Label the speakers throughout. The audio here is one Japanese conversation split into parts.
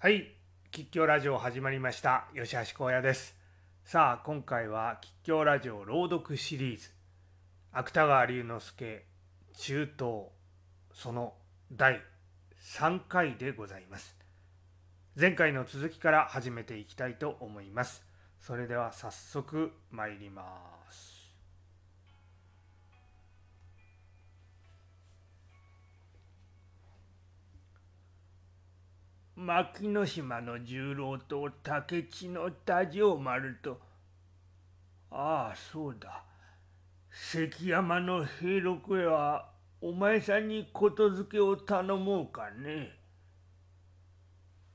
Speaker 1: はい、吉祥ラジオ始まりました。吉橋光也です。さあ、今回は吉祥ラジオ朗読シリーズ、芥川龍之介中東その第3回でございます。前回の続きから始めていきたいと思います。それでは早速参ります。牧野島の十郎と竹地の田城丸と。ああそうだ。関山の平六へはお前さんにことづけを頼もうかね。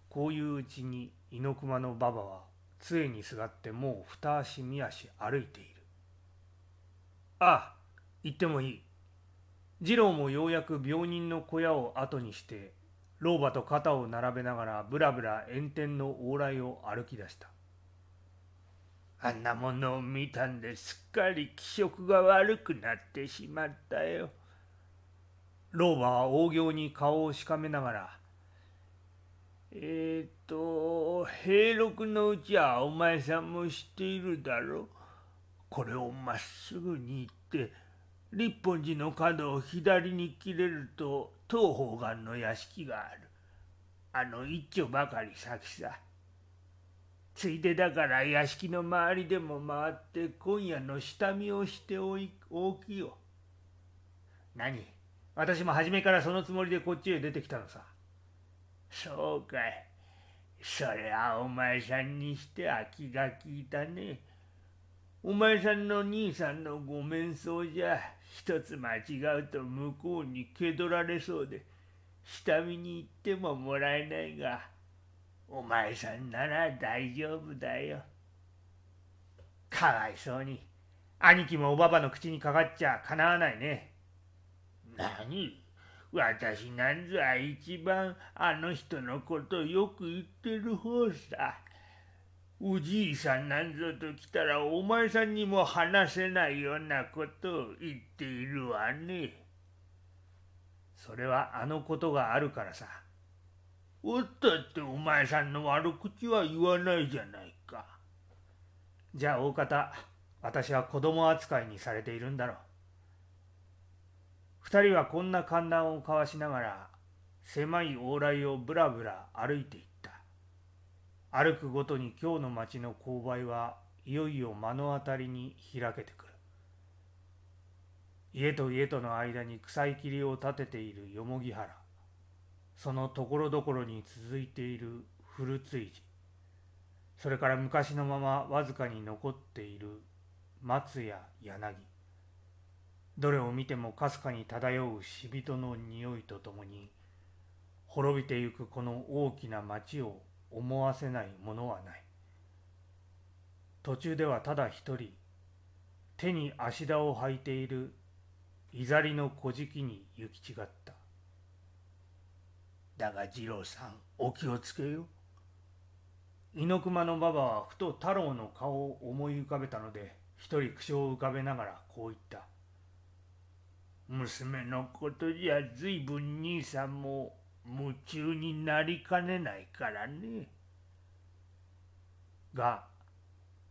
Speaker 1: こういううちに猪熊の馬場は杖にすがってもう二足三足歩いている。ああ行ってもいい。次郎もようやく病人の小屋を後にして老婆と肩を並べながらぶらぶら炎天の往来を歩き出した。あんなものを見たんですっかり気色が悪くなってしまったよ。老婆は大行に顔をしかめながらえっ、と平六のうちはお前さんも知っているだろう。これをまっすぐに行って立本寺の角を左に切れると東方眼の屋敷がある。あの一丁ばかり先さ。ついでだから屋敷の周りでも回って今夜の下見をしておいおきよ。何？私も初めからそのつもりでこっちへ出てきたのさ。そうかい。それはお前さんにしては気が利いたね。お前さんの兄さんのご面相じゃ一つ間違うと向こうに気取られそうで下見に行ってももらえないがお前さんなら大丈夫だよ。かわいそうに兄貴もおばばの口にかかっちゃかなわないね。何？私なんざ一番あの人のことよく言ってる方さ。おじいさんなんぞと来たらお前さんにも話せないようなことを言っているわね。それはあのことがあるからさ。おったってお前さんの悪口は言わないじゃないか。じゃあ大方、私は子供扱いにされているんだろう。二人はこんな歓談を交わしながら、狭い往来をぶらぶら歩いていた。歩くごとに今日の町の勾配はいよいよ目の当たりに開けてくる。家と家との間に草いきりを立てているよもぎ原。そのところどころに続いている古追寺それから昔のままわずかに残っている松や柳。どれを見てもかすかに漂う死人の匂いとともに滅びてゆくこの大きな町を思わせないものはない。途中ではただ一人手に足田を履いているいざりの小じに行き違った。だが次郎さんお気をつけよ。猪熊の馬場はふと太郎の顔を思い浮かべたので一人口を浮かべながらこう言った娘のことじゃ随分兄さんも夢中になりかねないからね。が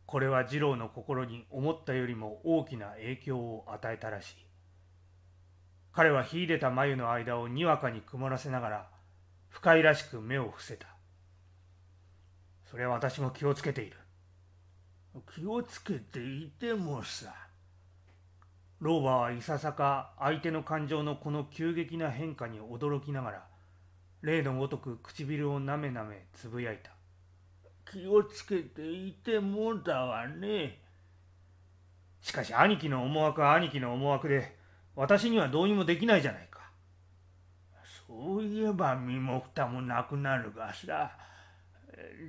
Speaker 1: これは次郎の心に思ったよりも大きな影響を与えたらしい。彼は秀でた眉の間をにわかに曇らせながら不快らしく目を伏せた。それは私も気をつけている。気をつけていてもさ。老婆はいささか相手の感情のこの急激な変化に驚きながら例のごとく唇をなめなめつぶやいた。気をつけていてもだわね。しかし兄貴の思惑は兄貴の思惑で、私にはどうにもできないじゃないか。そういえば身も蓋もなくなるがさ、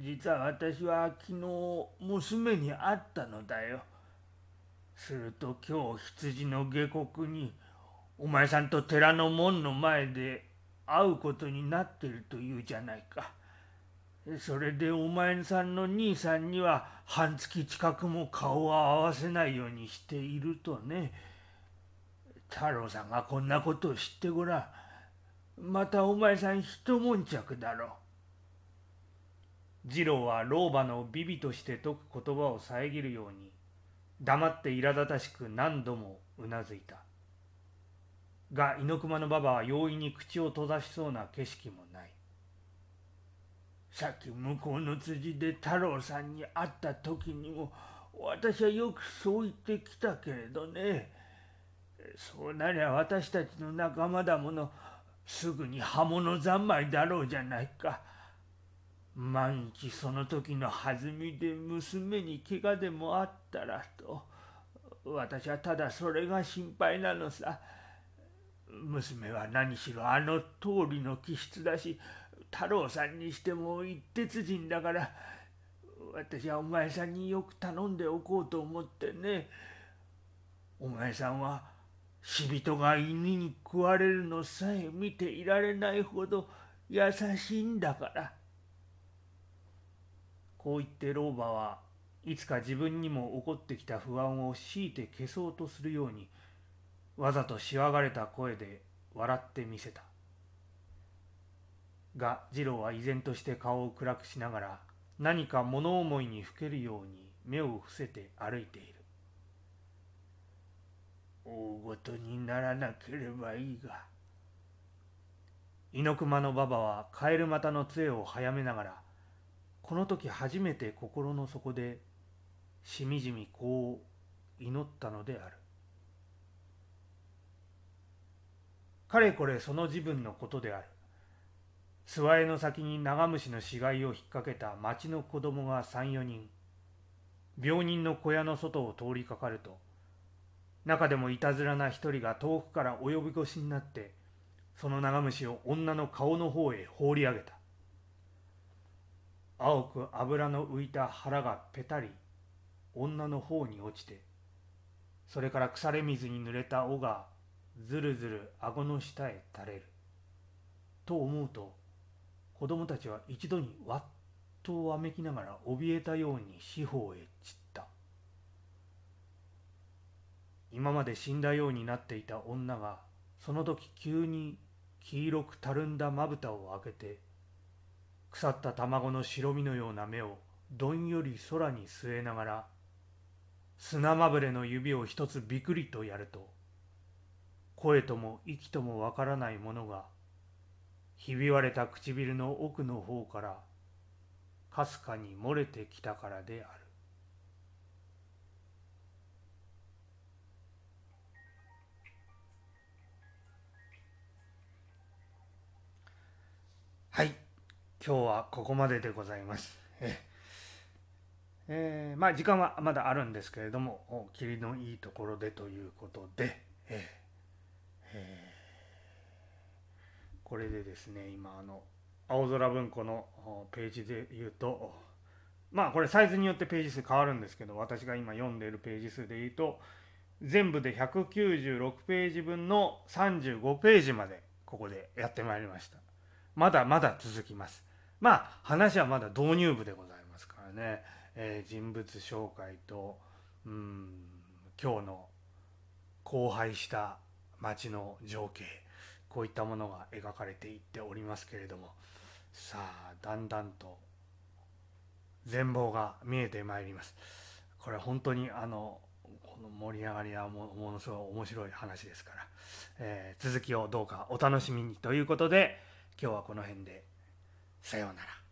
Speaker 1: 実は私は昨日娘に会ったのだよ。すると今日羊の下国にお前さんと寺の門の前で会うことになってるというじゃないか。それでお前さんの兄さんには半月近くも顔を合わせないようにしているとね。太郎さんがこんなことを知ってごらん。またお前さん一悶着だろ次郎は老婆のビビとして説く言葉を遮るように黙って苛立たしく何度もうなずいたが猪熊の馬場は容易に口を閉ざしそうな景色もない。さっき向こうの辻で太郎さんに会った時にも私はよくそう言ってきたけれどね。そうなりゃ私たちの仲間だものすぐに刃物三昧だろうじゃないか。万一その時の弾みで娘に怪我でもあったらと。私はただそれが心配なのさ。娘は何しろあの通りの気質だし太郎さんにしても一徹人だから私はお前さんによく頼んでおこうと思ってねお前さんは死人が犬に食われるのさえ見ていられないほど優しいんだから。こう言って老婆はいつか自分にも起こってきた不安を強いて消そうとするようにわざとしわがれた声で笑ってみせた。が次郎は依然として顔を暗くしながら何か物思いにふけるように目を伏せて歩いている。大ごとにならなければいいが。猪熊の馬場はカエル股の杖を早めながらこの時初めて心の底でしみじみこう祈ったのである。かれこれその自分のことである。諏訪江の先に長虫の死骸を引っ掛けた町の子供が34人。病人の小屋の外を通りかかると中でもいたずらな一人が遠くから及び腰になってその長虫を女の顔の方へ放り上げた。青く油の浮いた腹がぺたり女の方に落ちてそれから腐れ水に濡れた尾がずるずる顎の下へ垂れる。と思うと子供たちは一度にわっとわめきながら怯えたように四方へ散った。今まで死んだようになっていた女がその時急に黄色くたるんだまぶたを開けて腐った卵の白身のような目をどんより空に据えながら砂まぶれの指を一つびくりとやると声とも息ともわからないものがひび割れた唇の奥の方からかすかに漏れてきたからである。はい今日はここまででございます。ええー、まあ時間はまだあるんですけれども霧のいいところでということで、えこれでですね今あの青空文庫のページで言うとまあこれサイズによってページ数変わるんですけど私が今読んでいるページ数で言うと全部で196ページ分の35ページまでここでやってまいりました。まだまだ続きます。まあ話はまだ導入部でございますからね、えー、人物紹介とうん今日の荒廃した町の情景こういったものが描かれていっておりますけれどもさあだんだんと全貌が見えてまいります。これ本当にあのこの盛り上がりはものすごい面白い話ですから、えー、続きをどうかお楽しみにということで今日はこの辺でさようなら。